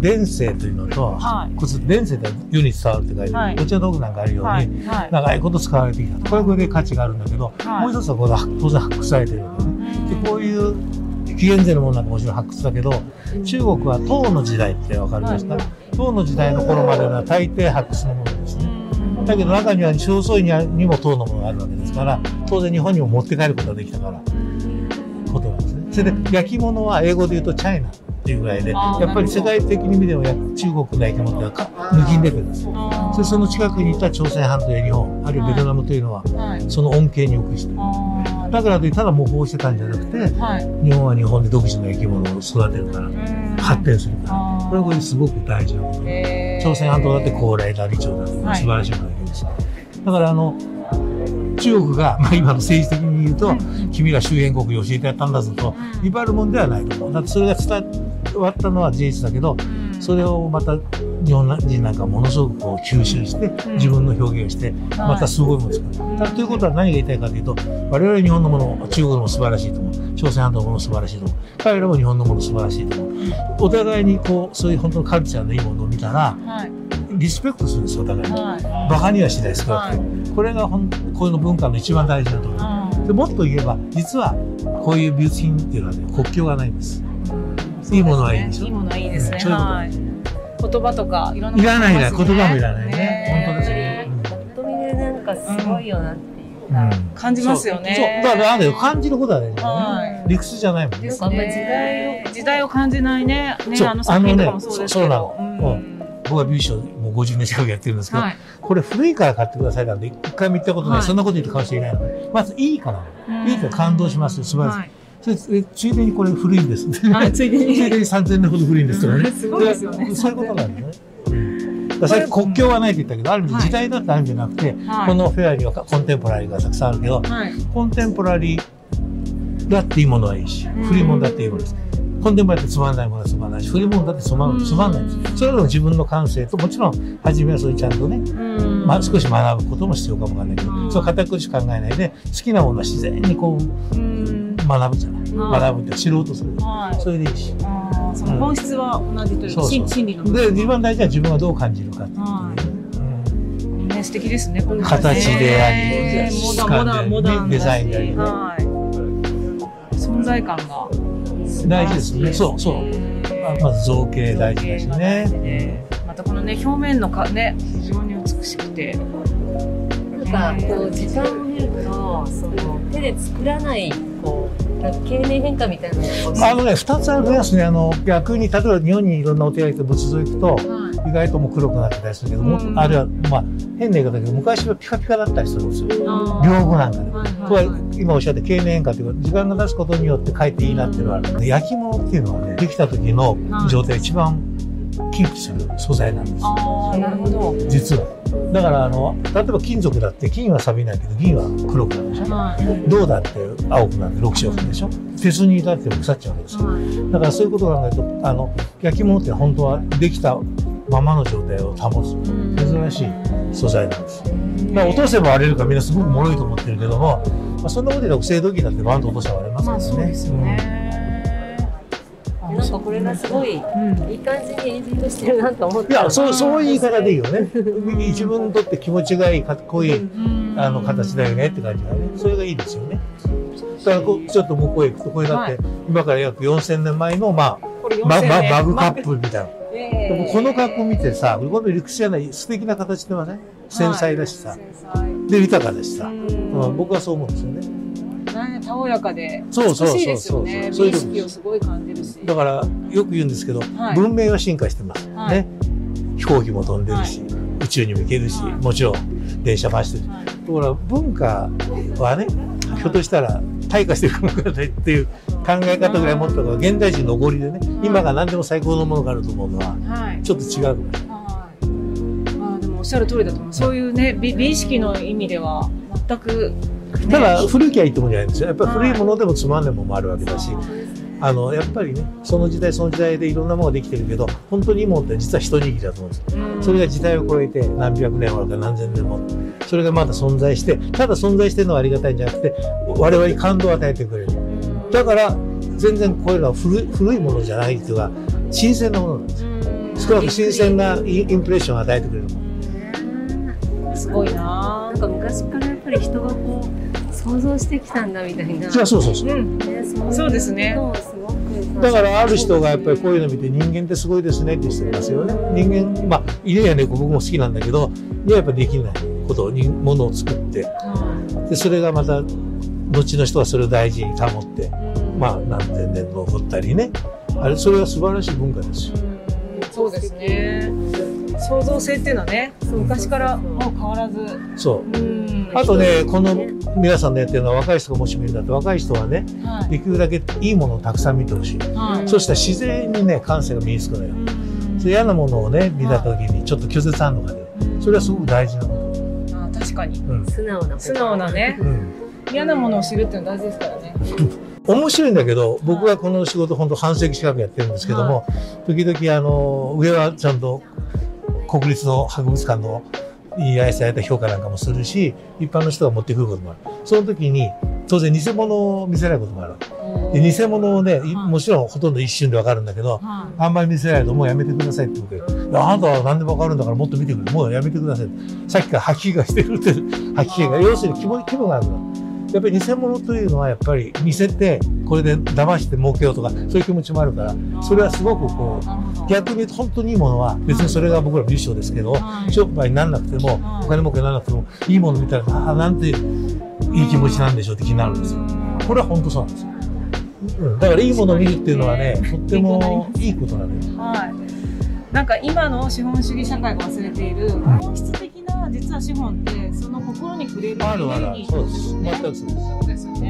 伝世というのと、はい。骨伝世って世に伝わるって書いてあはい。る、お茶道具なんかあるように、はい。はい。長いこと使われてきた。これはこれで価値があるんだけど、はい。もう一つはこれ当然発掘されてるわけねでこういう紀元前のものなんかもちろん発掘だけど中国は唐の時代って分かりますか、唐の時代の頃までは大抵発掘のものですね。だけど中には正倉院にも唐のものがあるわけですから当然日本にも持って帰ることができたから。ことなんですね。それで焼き物は英語で言うとチャイナっていうぐらいでやっぱり世界的に見てもや中国の焼き物ってのはか抜きんでくるんですそれその近くにいた朝鮮半島や日本あるいはベトナムというのははい。その恩恵によくして。あだからといただ模倣してたんじゃなくてーはい。日本は日本で独自の焼き物を育てるから発展するから。これはこれですごく大事なことで朝鮮半島だって高麗だ李朝だってはい。素晴らしいものがです。だからあの中国が、まあ、今の政治的に言うと、君ら周辺国に教えてやったんだぞとうん。威張るもんではないと思う。だってそれが伝わったのは事実だけどそれをまた日本人なんかものすごくこう吸収してん。自分の表現をしてまたすごいものを作る。だということは何が言いたいかというと我々日本のもの中国のも素晴らしいと思う。朝鮮半島のもの素晴らしいと思う。彼らも日本のもの素晴らしいと思う。お互いにこうそういう本当のカルチャーのいいものを見たらはい。リスペクトするんですよお互いに。はい。バカにはしないですから、これがほんこういうの文化の一番大事なところ。でもっと言えば実はこういう美術品っていうのはね国境がないんです。いいものはいいでしょ。いいものはいいですね。うん。そういうはい。言葉とかいろんないらないいらないます言葉もいらないね。本当ですねよ。ぱっと見でなんかすごいよなっていう。うん感じますよね。そうそうだからなんだよ感じることはね、はい。理屈じゃないもんね。ですなんかあんまり時ね代を時代を感じないね。ねそうあの作品とかもそうですけど。ねそうそうなのん。僕は美術賞もう50年近くやってるんですけど、はい。これ古いから買ってくださいなんて一回も言ったことない、はい。そんなこと言ってかもしれないの。でまずいいから。いいから感動しますよ。素晴らしい、はいそれでついでにこれ古いんですはいついでに。ついでに3000年ほど古いんですとかね。すごいですよね。そういうことなんですね。さっき国境はないって言ったけどある意味はい。時代だってあるんじゃなくて、はい。このフェアにはコンテンポラリーがたくさんあるけどはい。コンテンポラリーだっていいものはいいしうん。古いものだっていいものです。コンテンポラリーってつまんないものはつまんないし古いものだってつまんつまんないんですそれでも自分の感性ともちろん初めはそういうちゃんとねうん。まあ、少し学ぶことも必要かもわかんないけど、うん。そう堅苦しく考えないで好きなものは自然にこううん学ぶじゃない、はい学ぶって知ろうとする、はい。それでいいし。あーその本質は同じといううそう。心心理の部で分一番大事は自分がどう感じるかっていうはでね、ね素敵ですね。この形でありねモダンモダンモダンデザインでありね。はい。存在感が。うん大事ですね。そうそう。まあまず造形大事だしね、またこのね表面のかね非常に美しくて。なんかこう時間を見るとその手で作らないこう経年変化みたいなあのね2つありますね。あの逆に例えば日本にいろんなお手紙と仏像行くとは意外ともう黒くなってたりするけども、うん。あるいはまあ変な言い方だけど昔はピカピカだったりするんですよ。い。屏風なんかで。はいこれは今おっしゃった経年変化というか時間が経つことによって書いていいなっていうのはある焼き物っていうのはねできた時の状態が一番キープする素材なんです。ああなるほど。実はだからあの例えば金属だって金は錆びないけど銀は黒くなるでしょ。はい。銅だって青くなって6色でしょ。鉄にだって腐っちゃうわけですよはい。だからそういうことを考えるとあの焼き物って本当はできたままの状態を保つ。珍しい素材なんです。だから落とせば割れるからみんなすごく脆いと思ってるけども、まあ、そんなことで青銅器だってバンと落としたら割れますからね。まあかこれがすごいうん。いい感じにエンディングしてるなと思っいや、そう、そういう言い方でいいよね。自分にとって気持ちがいい、かっこいい、うん。あの、形だよねって感じがね。それがいいですよね。だからこう、ちょっと向こうへ行くと、これだって、はい。今から約4000年前の、まあ、ま、4000ま、年マグカップみたいな。えでもこの格好見てさ、この理屈じゃない、素敵な形ではね、繊細だしさ、で、豊かだしさ、うん、僕はそう思うんですよね。ねたおやかで美しいですよね。美意識をすごい感じるし。だから、よく言うんですけど、はい文明は進化してます。はいね。飛行機も飛んでるし、宇宙にも行けるし、はいもちろん電車も走ってる。はいところが文化はね、ひょっとしたら退化してるかもしれないっていう考え方ぐらい持った方が現代人のおごりでね、今が何でも最高のものがあると思うのは、はい。ちょっと違うかもしれない。おっしゃる通りだと思う。そういうね美美意識の意味では全く、ね、ただ、古きゃいいってもんじゃないんですよ。やっぱり古いものでもつまんないものもあるわけだし、あの、やっぱりね、その時代その時代でいろんなものができてるけど、本当にいいものって実は一握りだと思うんですよ。うん。それが時代を超えて何百年もあるから何千年もそれがまだ存在してただ存在してるのはありがたいんじゃなくて我々に感動を与えてくれる。だから全然こういうのは古い古いものじゃないっていうか新鮮なものなんですよ。少なく新鮮なインプレッションを与えてくれるすごいな。なんか昔からやっぱり人がこう想像してきたんだみたいな。じゃあそうそうそう。うん。ねそうですね。だからある人がやっぱりこういうの見て人間ってすごいですねって人いますよね。人間まあ犬や猫僕も好きなんだけどいややっぱできないことにものを作って。でそれがまた後の人はそれを大事に保ってまあ何千年残ったりね。あれそれは素晴らしい文化ですよ。そうですね。創造性っていうのはね昔からもう変わらず。そう。うん。あとね。この皆さんのやってるのは若い人がもし見るんだって若い人はねはい。できるだけいいものをたくさん見てほしい。はい。そしたら自然にね感性が身につくのよ。それ嫌なものをね見た時にちょっと拒絶反応が出る。それはすごく大事なこあ確かに。と、うん。素直な素直なね。うん、嫌なものを知るっていうのは大事ですからね。面白いんだけど僕はこの仕事本当半世紀近くやってるんですけども、時々あの上はちゃんと国立の博物館の依頼された評価なんかもするし一般の人が持ってくることもある。その時に当然偽物を見せないこともある。で偽物をねいはい。もちろんほとんど一瞬でわかるんだけどはあんまり見せないともうやめてくださいって言うけどあなたは何でもわかるんだからもっと見てくれ。もうやめてくださいさっきから吐き気がしてるって。吐き気が要するに気分気分がある。のやっぱり偽物というのはやっぱり見せてこれで騙して儲けようとかそういう気持ちもあるからそれはすごくこう逆に本当にいいものは別にそれが僕らの優勝ですけどはい。商売にならなくてもはい。お金儲けにならなくてもいいもの見たらああなんていい気持ちなんでしょうって気になるんですよ。これは本当そうなんですよ、うん、だからいいものを見るっていうのはねとってもいいことなのよ。はい。なんか今の資本主義社会が忘れている本質的な実は資本ってその心に触れるあるあるエネルギーそうです全くそうです。そうですよね。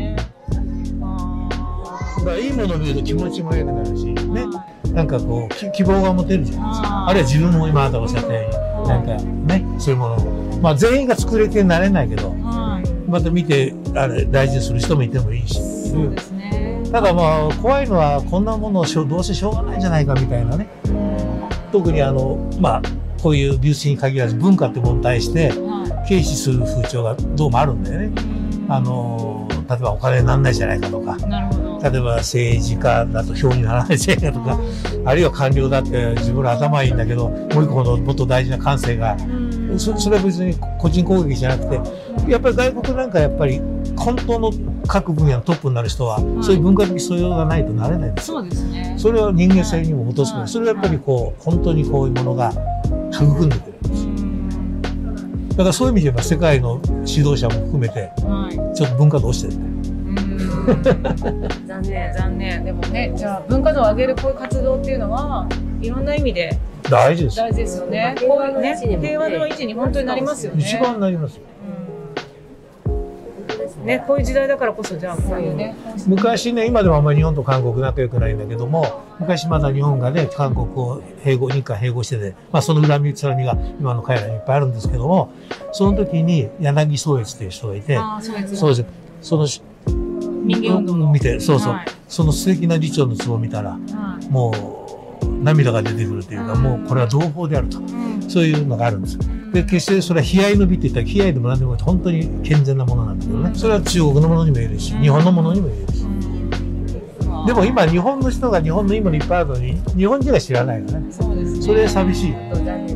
からいいものを見ると気持ちも良くなるしーね。はい。なんかこうき希望が持てるじゃないですか。あるいは自分も今あなたがおっしゃったようになんかねそういうものを。まあ全員が作れてなれないけどはい。また見てあれ大事にする人もいてもいいし。そうですね。ただまあ怖いのはこんなものをどうせしょうがないんじゃないかみたいなね。特にあのまあこういう美術品に限らず文化ってものに対しては軽視する風潮がどうもあるんだよね。い。あの例えばお金にならないじゃないかとか。なるほど。例えば政治家だと票にならないじゃないかとかあるいは官僚だって自分の頭いいんだけどもう一個のもっと大事な感性がうんそそれは別に個人攻撃じゃなくてやっぱり外国なんかやっぱり本当の各分野のトップになる人は、いそういう文化的素養がないとなれないんですよ。そうですね。それは人間性にも基づく、はいそれはやっぱりこう本当にこういうものが育んでくるんですうんだからそういう意味で言えば世界の指導者も含めてはい。ちょっと文化度落ちてるねうん 残念。残念。でもね、じゃあ文化度を上げるこういう活動っていうのはいろんな意味で大事ですよ大事ですよね。平和の維持にもね平和の維持に本当になりますよね。一番なりますようんね、こういう時代だからこそじゃあこういうね。昔ね今でもあんまり日本と韓国仲良くないんだけども昔まだ日本がね韓国を併合日韓併合してて、まあ、その恨みつらみが今の彼らにいっぱいあるんですけどもその時に柳宗悦という人がいてああ、そうです。そうですそのし人間運動の見てそうそう、はい。その素敵な理長の壺を見たらはい。もう涙が出てくるというかもうこれは同胞であると。うん。そういうのがあるんですで決してそれは悲哀の美って言ったら悲哀でも何でも本当に健全なものなんだけどね。それは中国のものにも言えるし日本のものにも言えるし。でも今日本の人が日本のいいものいっぱいあるのに日本人が知らないのね。そね。それ寂しいよね。残